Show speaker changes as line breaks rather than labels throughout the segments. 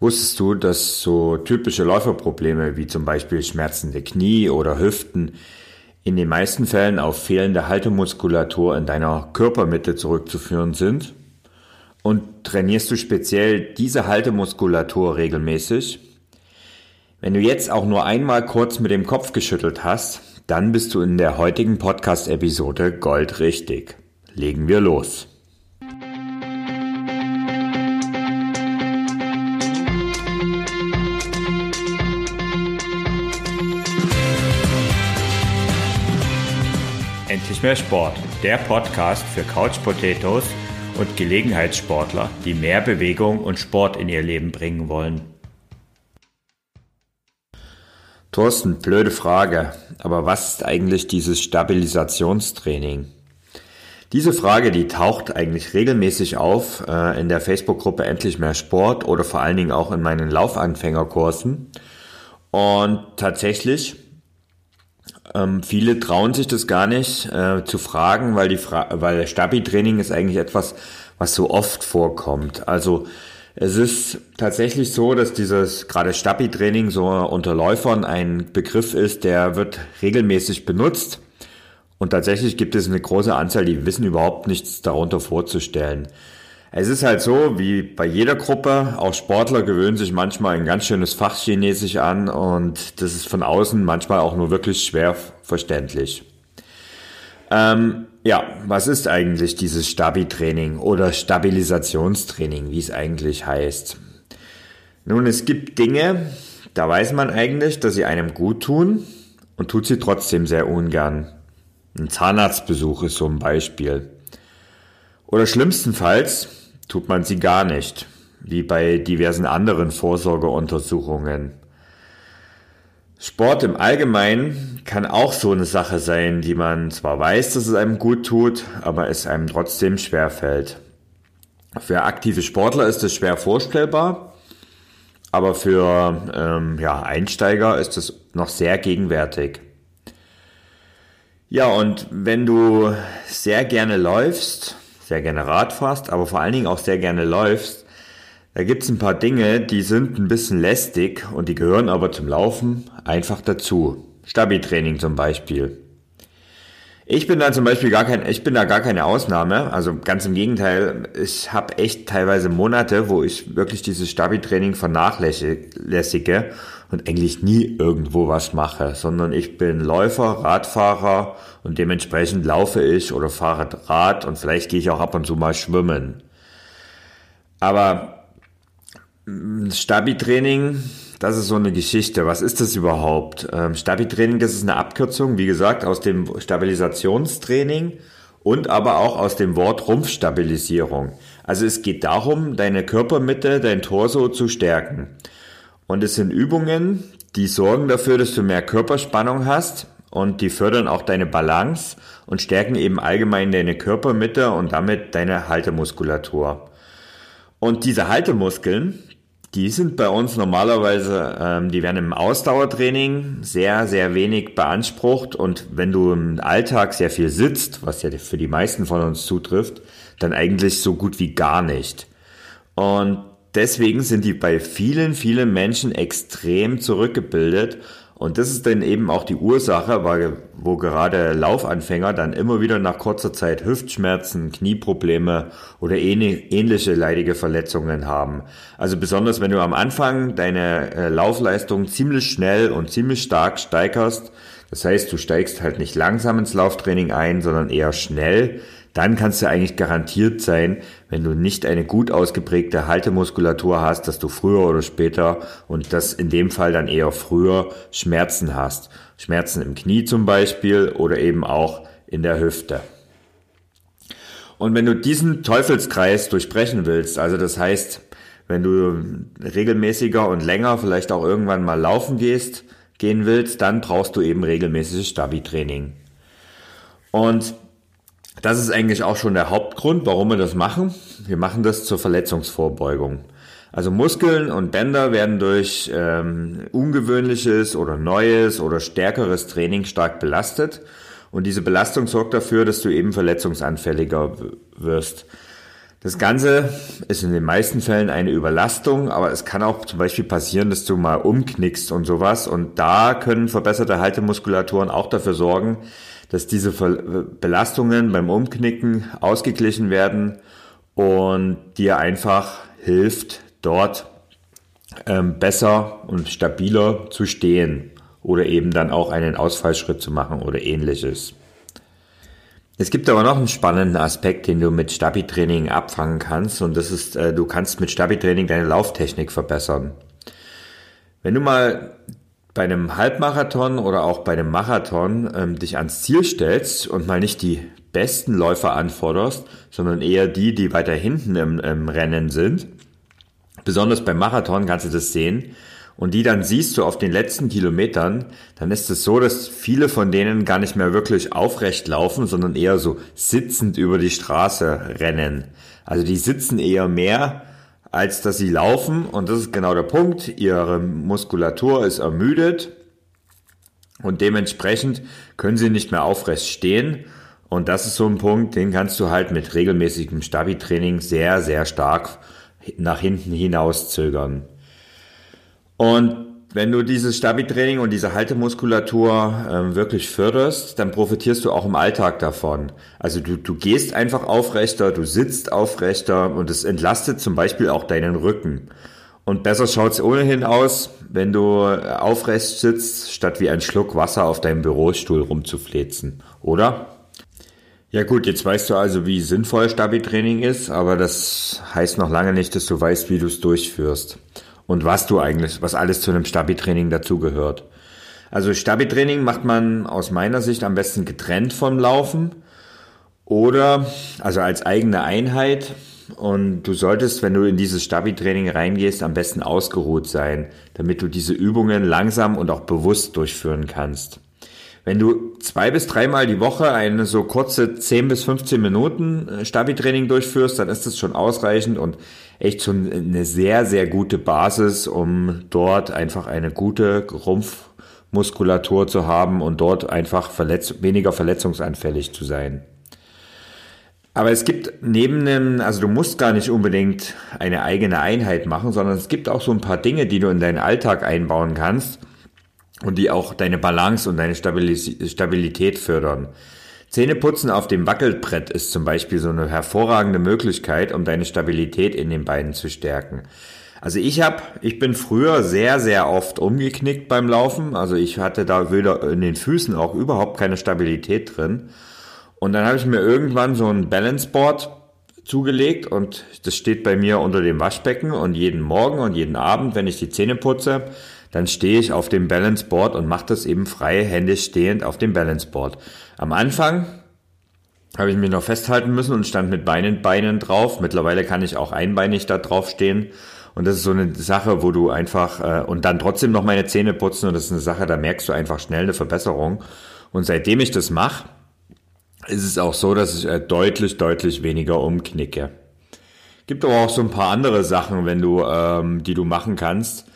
Wusstest du, dass so typische Läuferprobleme wie zum Beispiel schmerzende Knie oder Hüften in den meisten Fällen auf fehlende Haltemuskulatur in deiner Körpermitte zurückzuführen sind? Und trainierst du speziell diese Haltemuskulatur regelmäßig? Wenn du jetzt auch nur einmal kurz mit dem Kopf geschüttelt hast, dann bist du in der heutigen Podcast-Episode goldrichtig. Legen wir los. Endlich mehr Sport, der Podcast für Couch Potatoes und Gelegenheitssportler, die mehr Bewegung und Sport in ihr Leben bringen wollen. Thorsten, blöde Frage, aber was ist eigentlich dieses Stabilisationstraining? Diese Frage, die taucht eigentlich regelmäßig auf äh, in der Facebook-Gruppe Endlich mehr Sport oder vor allen Dingen auch in meinen Laufanfängerkursen. Und tatsächlich ähm, viele trauen sich das gar nicht äh, zu fragen, weil die Fra weil Stabi-Training ist eigentlich etwas, was so oft vorkommt. Also es ist tatsächlich so, dass dieses gerade Stabi-Training so unter Läufern ein Begriff ist, der wird regelmäßig benutzt. Und tatsächlich gibt es eine große Anzahl, die wissen überhaupt nichts darunter vorzustellen. Es ist halt so, wie bei jeder Gruppe, auch Sportler gewöhnen sich manchmal ein ganz schönes Fachchinesisch an und das ist von außen manchmal auch nur wirklich schwer verständlich. Ähm, ja, was ist eigentlich dieses Stabi-Training oder Stabilisationstraining, wie es eigentlich heißt? Nun, es gibt Dinge, da weiß man eigentlich, dass sie einem gut tun und tut sie trotzdem sehr ungern. Ein Zahnarztbesuch ist so ein Beispiel. Oder schlimmstenfalls tut man sie gar nicht, wie bei diversen anderen Vorsorgeuntersuchungen. Sport im Allgemeinen kann auch so eine Sache sein, die man zwar weiß, dass es einem gut tut, aber es einem trotzdem schwer fällt. Für aktive Sportler ist es schwer vorstellbar, aber für ähm, ja, Einsteiger ist es noch sehr gegenwärtig. Ja, und wenn du sehr gerne läufst, sehr gerne Rad fährst, aber vor allen Dingen auch sehr gerne läufst, da gibt's ein paar Dinge, die sind ein bisschen lästig und die gehören aber zum Laufen einfach dazu. Stabi-Training zum Beispiel. Ich bin da zum Beispiel gar kein, ich bin da gar keine Ausnahme. Also ganz im Gegenteil, ich habe echt teilweise Monate, wo ich wirklich dieses Stabi-Training vernachlässige und eigentlich nie irgendwo was mache, sondern ich bin Läufer, Radfahrer und dementsprechend laufe ich oder fahre Rad und vielleicht gehe ich auch ab und zu mal schwimmen. Aber mm, Stabi-Training, das ist so eine Geschichte. Was ist das überhaupt? Ähm, Stabi-Training, das ist eine Abkürzung, wie gesagt, aus dem Stabilisationstraining und aber auch aus dem Wort Rumpfstabilisierung. Also es geht darum, deine Körpermitte, dein Torso zu stärken. Und es sind Übungen, die sorgen dafür, dass du mehr Körperspannung hast und die fördern auch deine Balance und stärken eben allgemein deine Körpermitte und damit deine Haltemuskulatur. Und diese Haltemuskeln, die sind bei uns normalerweise, ähm, die werden im Ausdauertraining sehr, sehr wenig beansprucht und wenn du im Alltag sehr viel sitzt, was ja für die meisten von uns zutrifft, dann eigentlich so gut wie gar nicht. Und deswegen sind die bei vielen, vielen Menschen extrem zurückgebildet und das ist dann eben auch die Ursache, weil, wo gerade Laufanfänger dann immer wieder nach kurzer Zeit Hüftschmerzen, Knieprobleme oder ähnliche leidige Verletzungen haben. Also besonders wenn du am Anfang deine äh, Laufleistung ziemlich schnell und ziemlich stark steigerst, das heißt, du steigst halt nicht langsam ins Lauftraining ein, sondern eher schnell, dann kannst du eigentlich garantiert sein, wenn du nicht eine gut ausgeprägte Haltemuskulatur hast, dass du früher oder später und das in dem Fall dann eher früher Schmerzen hast. Schmerzen im Knie zum Beispiel oder eben auch in der Hüfte. Und wenn du diesen Teufelskreis durchbrechen willst, also das heißt, wenn du regelmäßiger und länger vielleicht auch irgendwann mal laufen gehst, gehen willst, dann brauchst du eben regelmäßiges Stabi-Training. Und das ist eigentlich auch schon der Hauptgrund, warum wir das machen. Wir machen das zur Verletzungsvorbeugung. Also Muskeln und Bänder werden durch ähm, ungewöhnliches oder neues oder stärkeres Training stark belastet. Und diese Belastung sorgt dafür, dass du eben verletzungsanfälliger wirst. Das Ganze ist in den meisten Fällen eine Überlastung, aber es kann auch zum Beispiel passieren, dass du mal umknickst und sowas. Und da können verbesserte Haltemuskulaturen auch dafür sorgen, dass diese Belastungen beim Umknicken ausgeglichen werden und dir einfach hilft, dort ähm, besser und stabiler zu stehen oder eben dann auch einen Ausfallschritt zu machen oder ähnliches. Es gibt aber noch einen spannenden Aspekt, den du mit Stabi-Training abfangen kannst und das ist, äh, du kannst mit Stabi-Training deine Lauftechnik verbessern. Wenn du mal bei einem Halbmarathon oder auch bei einem Marathon ähm, dich ans Ziel stellst und mal nicht die besten Läufer anforderst, sondern eher die, die weiter hinten im, im Rennen sind, besonders beim Marathon kannst du das sehen, und die dann siehst du auf den letzten Kilometern, dann ist es so, dass viele von denen gar nicht mehr wirklich aufrecht laufen, sondern eher so sitzend über die Straße rennen. Also die sitzen eher mehr, als dass sie laufen. Und das ist genau der Punkt. Ihre Muskulatur ist ermüdet und dementsprechend können sie nicht mehr aufrecht stehen. Und das ist so ein Punkt, den kannst du halt mit regelmäßigem Stabi-Training sehr, sehr stark nach hinten hinaus zögern. Und wenn du dieses Stabi-Training und diese Haltemuskulatur ähm, wirklich förderst, dann profitierst du auch im Alltag davon. Also du, du gehst einfach aufrechter, du sitzt aufrechter und es entlastet zum Beispiel auch deinen Rücken. Und besser schaut's ohnehin aus, wenn du aufrecht sitzt, statt wie ein Schluck Wasser auf deinem Bürostuhl rumzuflezen, oder? Ja gut, jetzt weißt du also, wie sinnvoll Stabi-Training ist, aber das heißt noch lange nicht, dass du weißt, wie du es durchführst und was du eigentlich, was alles zu einem Stabi-Training dazugehört. Also Stabi-Training macht man aus meiner Sicht am besten getrennt vom Laufen oder also als eigene Einheit. Und du solltest, wenn du in dieses Stabi-Training reingehst, am besten ausgeruht sein, damit du diese Übungen langsam und auch bewusst durchführen kannst. Wenn du zwei bis dreimal die Woche eine so kurze 10 bis 15 Minuten äh, Stabi-Training durchführst, dann ist das schon ausreichend und echt schon eine sehr, sehr gute Basis, um dort einfach eine gute Rumpfmuskulatur zu haben und dort einfach verletz weniger verletzungsanfällig zu sein. Aber es gibt neben dem, also du musst gar nicht unbedingt eine eigene Einheit machen, sondern es gibt auch so ein paar Dinge, die du in deinen Alltag einbauen kannst und die auch deine Balance und deine Stabilität fördern. Zähneputzen auf dem Wackelbrett ist zum Beispiel so eine hervorragende Möglichkeit, um deine Stabilität in den Beinen zu stärken. Also ich habe, ich bin früher sehr, sehr oft umgeknickt beim Laufen. Also ich hatte da wieder in den Füßen auch überhaupt keine Stabilität drin. Und dann habe ich mir irgendwann so ein Balanceboard zugelegt und das steht bei mir unter dem Waschbecken und jeden Morgen und jeden Abend, wenn ich die Zähne putze, dann stehe ich auf dem Balanceboard und mache das eben freihändig stehend auf dem Balanceboard. Am Anfang habe ich mich noch festhalten müssen und stand mit Beinen, Beinen drauf. Mittlerweile kann ich auch einbeinig da drauf stehen. Und das ist so eine Sache, wo du einfach, äh, und dann trotzdem noch meine Zähne putzen. Und das ist eine Sache, da merkst du einfach schnell eine Verbesserung. Und seitdem ich das mache, ist es auch so, dass ich äh, deutlich, deutlich weniger umknicke. Gibt aber auch so ein paar andere Sachen, wenn du, ähm, die du machen kannst.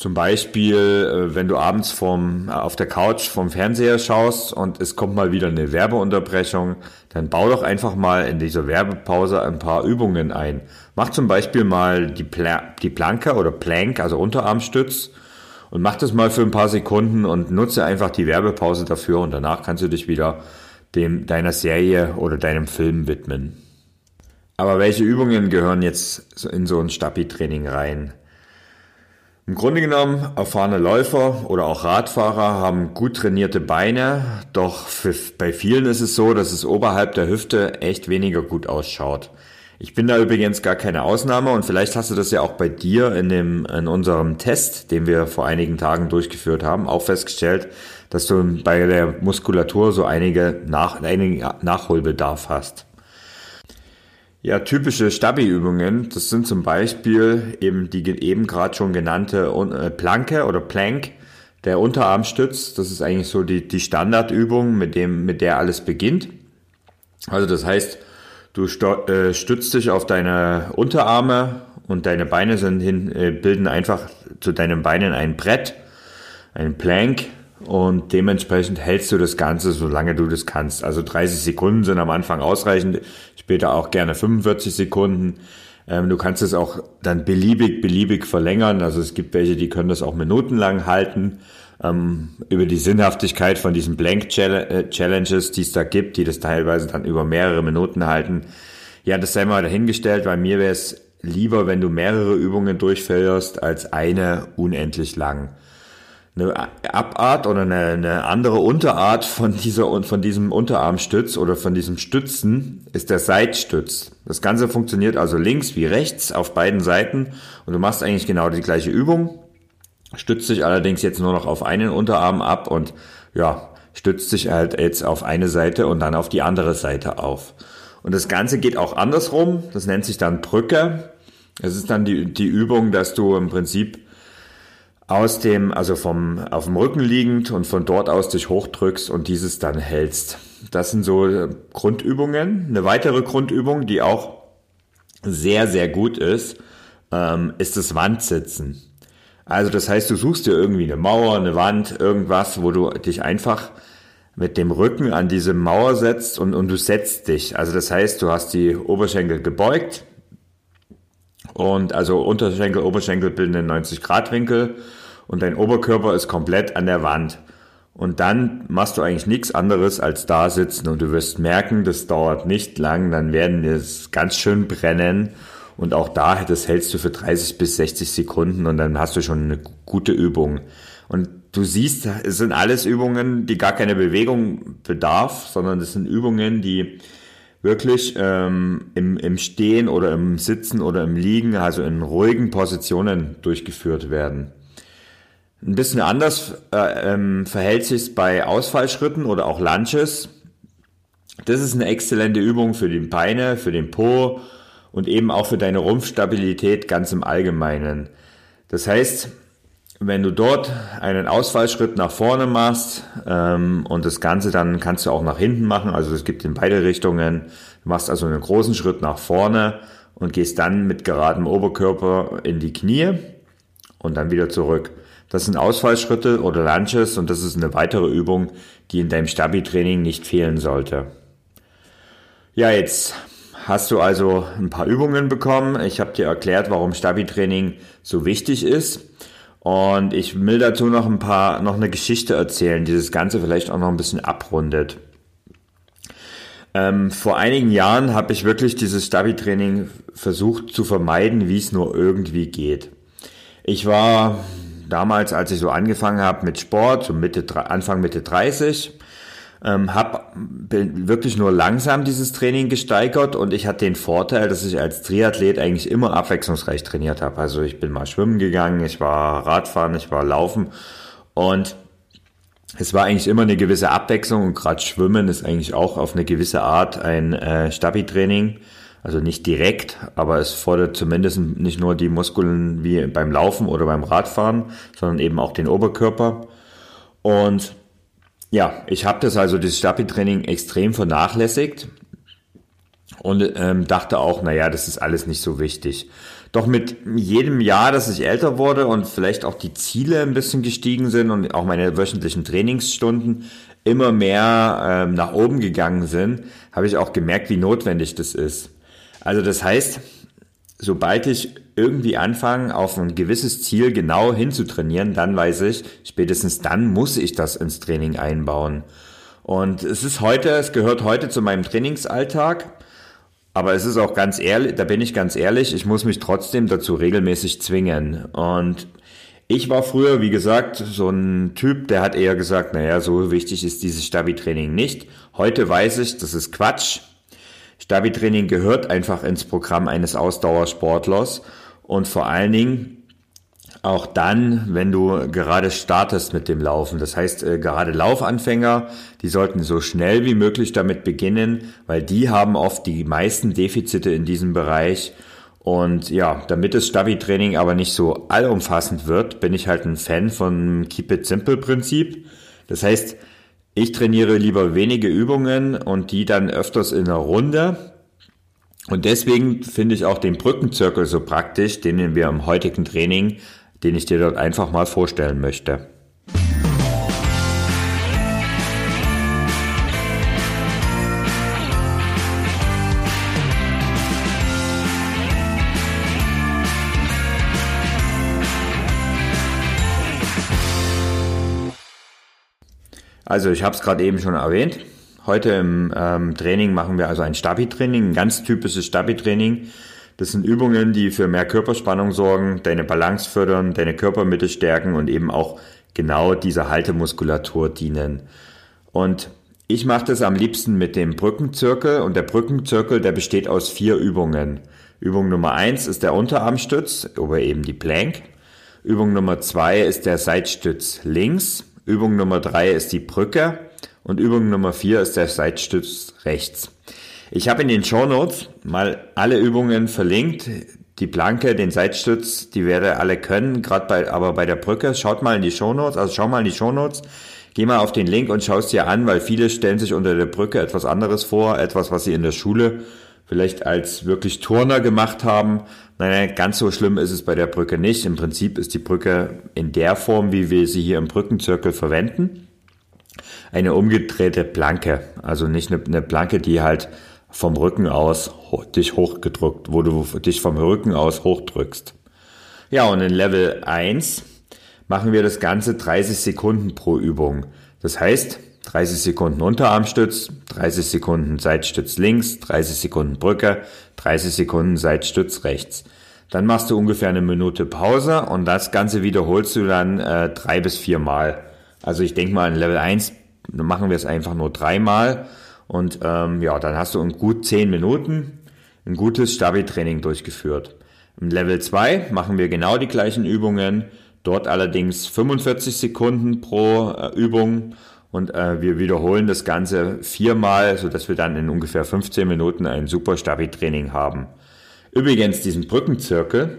Zum Beispiel, äh, wenn du abends vom, äh, auf der Couch vom Fernseher schaust und es kommt mal wieder eine Werbeunterbrechung, dann bau doch einfach mal in dieser Werbepause ein paar Übungen ein. Mach zum Beispiel mal die, Pla die Planke oder Plank, also Unterarmstütz und mach das mal für ein paar Sekunden und nutze einfach die Werbepause dafür und danach kannst du dich wieder dem, deiner Serie oder deinem Film widmen. Aber welche Übungen gehören jetzt in so ein Stabi-Training rein? Im Grunde genommen, erfahrene Läufer oder auch Radfahrer haben gut trainierte Beine, doch für, bei vielen ist es so, dass es oberhalb der Hüfte echt weniger gut ausschaut. Ich bin da übrigens gar keine Ausnahme und vielleicht hast du das ja auch bei dir in, dem, in unserem Test, den wir vor einigen Tagen durchgeführt haben, auch festgestellt, dass du bei der Muskulatur so einige, Nach, einigen Nachholbedarf hast. Ja, typische Stabi-Übungen, das sind zum Beispiel eben die eben gerade schon genannte äh, Planke oder Plank, der Unterarmstütz. Das ist eigentlich so die, die Standardübung, mit, dem, mit der alles beginnt. Also das heißt, du äh, stützt dich auf deine Unterarme und deine Beine sind hin, äh, bilden einfach zu deinen Beinen ein Brett, ein Plank und dementsprechend hältst du das Ganze, solange du das kannst. Also 30 Sekunden sind am Anfang ausreichend, später auch gerne 45 Sekunden. Ähm, du kannst es auch dann beliebig, beliebig verlängern. Also es gibt welche, die können das auch minutenlang halten. Ähm, über die Sinnhaftigkeit von diesen Blank äh, Challenges, die es da gibt, die das teilweise dann über mehrere Minuten halten. Ja, das sei mal dahingestellt, weil mir wäre es lieber, wenn du mehrere Übungen durchführst, als eine unendlich lang eine Abart oder eine, eine andere Unterart von dieser von diesem Unterarmstütz oder von diesem Stützen ist der Seitstütz. Das Ganze funktioniert also links wie rechts auf beiden Seiten und du machst eigentlich genau die gleiche Übung, stützt dich allerdings jetzt nur noch auf einen Unterarm ab und ja, stützt sich halt jetzt auf eine Seite und dann auf die andere Seite auf. Und das Ganze geht auch andersrum, das nennt sich dann Brücke. Es ist dann die, die Übung, dass du im Prinzip aus dem, also vom, auf dem Rücken liegend und von dort aus dich hochdrückst und dieses dann hältst. Das sind so äh, Grundübungen. Eine weitere Grundübung, die auch sehr, sehr gut ist, ähm, ist das Wandsitzen. Also das heißt, du suchst dir irgendwie eine Mauer, eine Wand, irgendwas, wo du dich einfach mit dem Rücken an diese Mauer setzt und, und du setzt dich. Also das heißt, du hast die Oberschenkel gebeugt und also Unterschenkel, Oberschenkel bilden einen 90 Grad Winkel und dein Oberkörper ist komplett an der Wand. Und dann machst du eigentlich nichts anderes als da sitzen und du wirst merken, das dauert nicht lang, dann werden es ganz schön brennen und auch da, das hältst du für 30 bis 60 Sekunden und dann hast du schon eine gute Übung. Und du siehst, es sind alles Übungen, die gar keine Bewegung bedarf, sondern es sind Übungen, die wirklich ähm, im, im Stehen oder im Sitzen oder im Liegen, also in ruhigen Positionen durchgeführt werden. Ein bisschen anders äh, ähm, verhält sich bei Ausfallschritten oder auch Lunches. Das ist eine exzellente Übung für die Beine, für den Po und eben auch für deine Rumpfstabilität ganz im Allgemeinen. Das heißt, wenn du dort einen Ausfallschritt nach vorne machst ähm, und das Ganze dann kannst du auch nach hinten machen, also es gibt in beide Richtungen, du machst also einen großen Schritt nach vorne und gehst dann mit geradem Oberkörper in die Knie und dann wieder zurück. Das sind Ausfallschritte oder Lunches und das ist eine weitere Übung, die in deinem Stabi-Training nicht fehlen sollte. Ja, jetzt hast du also ein paar Übungen bekommen. Ich habe dir erklärt, warum Stabi-Training so wichtig ist. Und ich will dazu noch ein paar, noch eine Geschichte erzählen, die das Ganze vielleicht auch noch ein bisschen abrundet. Ähm, vor einigen Jahren habe ich wirklich dieses Stabi-Training versucht zu vermeiden, wie es nur irgendwie geht. Ich war damals, als ich so angefangen habe mit Sport, so Mitte, Anfang Mitte 30, ähm, habe wirklich nur langsam dieses Training gesteigert und ich hatte den Vorteil, dass ich als Triathlet eigentlich immer abwechslungsreich trainiert habe. Also ich bin mal schwimmen gegangen, ich war Radfahren, ich war laufen und es war eigentlich immer eine gewisse Abwechslung und gerade Schwimmen ist eigentlich auch auf eine gewisse Art ein äh, Stabi-Training. Also nicht direkt, aber es fordert zumindest nicht nur die Muskeln wie beim Laufen oder beim Radfahren, sondern eben auch den Oberkörper. Und ja, ich habe das also, das Stabi-Training extrem vernachlässigt und ähm, dachte auch, naja, das ist alles nicht so wichtig. Doch mit jedem Jahr, dass ich älter wurde und vielleicht auch die Ziele ein bisschen gestiegen sind und auch meine wöchentlichen Trainingsstunden immer mehr ähm, nach oben gegangen sind, habe ich auch gemerkt, wie notwendig das ist. Also das heißt, sobald ich irgendwie anfange, auf ein gewisses Ziel genau hinzutrainieren, dann weiß ich, spätestens dann muss ich das ins Training einbauen. Und es ist heute, es gehört heute zu meinem Trainingsalltag. Aber es ist auch ganz ehrlich, da bin ich ganz ehrlich, ich muss mich trotzdem dazu regelmäßig zwingen. Und ich war früher, wie gesagt, so ein Typ, der hat eher gesagt, naja, so wichtig ist dieses Stabi-Training nicht. Heute weiß ich, das ist Quatsch. Stabi-Training gehört einfach ins Programm eines Ausdauersportlers und vor allen Dingen auch dann, wenn du gerade startest mit dem Laufen. Das heißt, äh, gerade Laufanfänger, die sollten so schnell wie möglich damit beginnen, weil die haben oft die meisten Defizite in diesem Bereich. Und ja, damit das Stabi-Training aber nicht so allumfassend wird, bin ich halt ein Fan von Keep It Simple Prinzip. Das heißt, ich trainiere lieber wenige Übungen und die dann öfters in einer Runde. Und deswegen finde ich auch den Brückenzirkel so praktisch, den wir im heutigen Training, den ich dir dort einfach mal vorstellen möchte. Also ich habe es gerade eben schon erwähnt. Heute im ähm, Training machen wir also ein Stabi-Training, ein ganz typisches Stabi-Training. Das sind Übungen, die für mehr Körperspannung sorgen, deine Balance fördern, deine Körpermitte stärken und eben auch genau dieser Haltemuskulatur dienen. Und ich mache das am liebsten mit dem Brückenzirkel und der Brückenzirkel, der besteht aus vier Übungen. Übung Nummer eins ist der Unterarmstütz oder eben die Plank. Übung Nummer zwei ist der Seitstütz links. Übung Nummer drei ist die Brücke. Und Übung Nummer vier ist der Seitstütz rechts. Ich habe in den Show Notes mal alle Übungen verlinkt. Die Planke, den Seitstütz, die werde alle können, gerade bei, aber bei der Brücke, schaut mal in die Show Notes, also schau mal in die Show Notes, geh mal auf den Link und schau es dir an, weil viele stellen sich unter der Brücke etwas anderes vor, etwas, was sie in der Schule vielleicht als wirklich Turner gemacht haben. Nein, ganz so schlimm ist es bei der Brücke nicht. Im Prinzip ist die Brücke in der Form, wie wir sie hier im Brückenzirkel verwenden eine umgedrehte Planke. Also nicht eine, eine Planke, die halt vom Rücken aus dich hochgedrückt, wo du dich vom Rücken aus hochdrückst. Ja, und in Level 1 machen wir das Ganze 30 Sekunden pro Übung. Das heißt, 30 Sekunden Unterarmstütz, 30 Sekunden Seitstütz links, 30 Sekunden Brücke, 30 Sekunden Seitstütz rechts. Dann machst du ungefähr eine Minute Pause und das Ganze wiederholst du dann äh, drei bis vier Mal. Also ich denke mal in Level 1 dann machen wir es einfach nur dreimal und ähm, ja, dann hast du in gut zehn Minuten ein gutes Stabi-Training durchgeführt. Im Level 2 machen wir genau die gleichen Übungen, dort allerdings 45 Sekunden pro äh, Übung und äh, wir wiederholen das Ganze viermal, sodass wir dann in ungefähr 15 Minuten ein super Stabi-Training haben. Übrigens, diesen Brückenzirkel,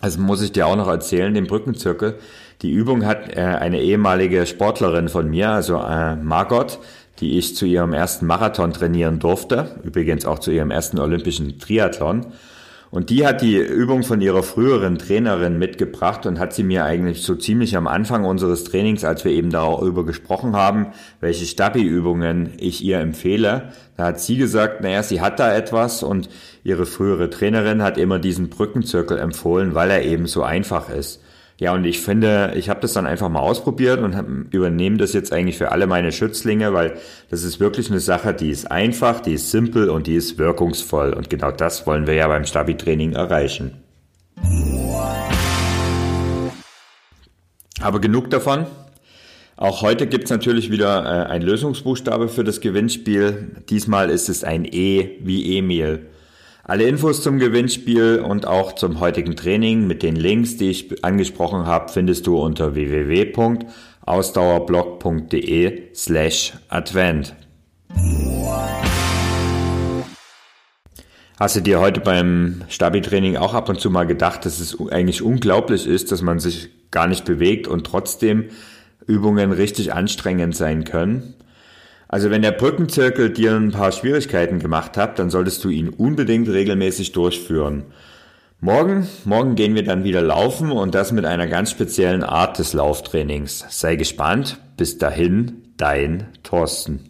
also muss ich dir auch noch erzählen, den Brückenzirkel, die Übung hat äh, eine ehemalige Sportlerin von mir, also äh, Margot, die ich zu ihrem ersten Marathon trainieren durfte, übrigens auch zu ihrem ersten olympischen Triathlon. Und die hat die Übung von ihrer früheren Trainerin mitgebracht und hat sie mir eigentlich so ziemlich am Anfang unseres Trainings, als wir eben darüber gesprochen haben, welche Stabi-Übungen ich ihr empfehle, da hat sie gesagt, naja, sie hat da etwas und ihre frühere Trainerin hat immer diesen Brückenzirkel empfohlen, weil er eben so einfach ist. Ja, und ich finde, ich habe das dann einfach mal ausprobiert und übernehme das jetzt eigentlich für alle meine Schützlinge, weil das ist wirklich eine Sache, die ist einfach, die ist simpel und die ist wirkungsvoll. Und genau das wollen wir ja beim Stabi-Training erreichen. Aber genug davon. Auch heute gibt's natürlich wieder äh, ein Lösungsbuchstabe für das Gewinnspiel. Diesmal ist es ein E wie Emil. Alle Infos zum Gewinnspiel und auch zum heutigen Training mit den Links, die ich angesprochen habe, findest du unter www.ausdauerblog.de slash Advent. Hast du dir heute beim Stabi-Training auch ab und zu mal gedacht, dass es eigentlich unglaublich ist, dass man sich gar nicht bewegt und trotzdem Übungen richtig anstrengend sein können? Also wenn der Brückenzirkel dir ein paar Schwierigkeiten gemacht hat, dann solltest du ihn unbedingt regelmäßig durchführen. Morgen, morgen gehen wir dann wieder laufen und das mit einer ganz speziellen Art des Lauftrainings. Sei gespannt. Bis dahin, dein Thorsten.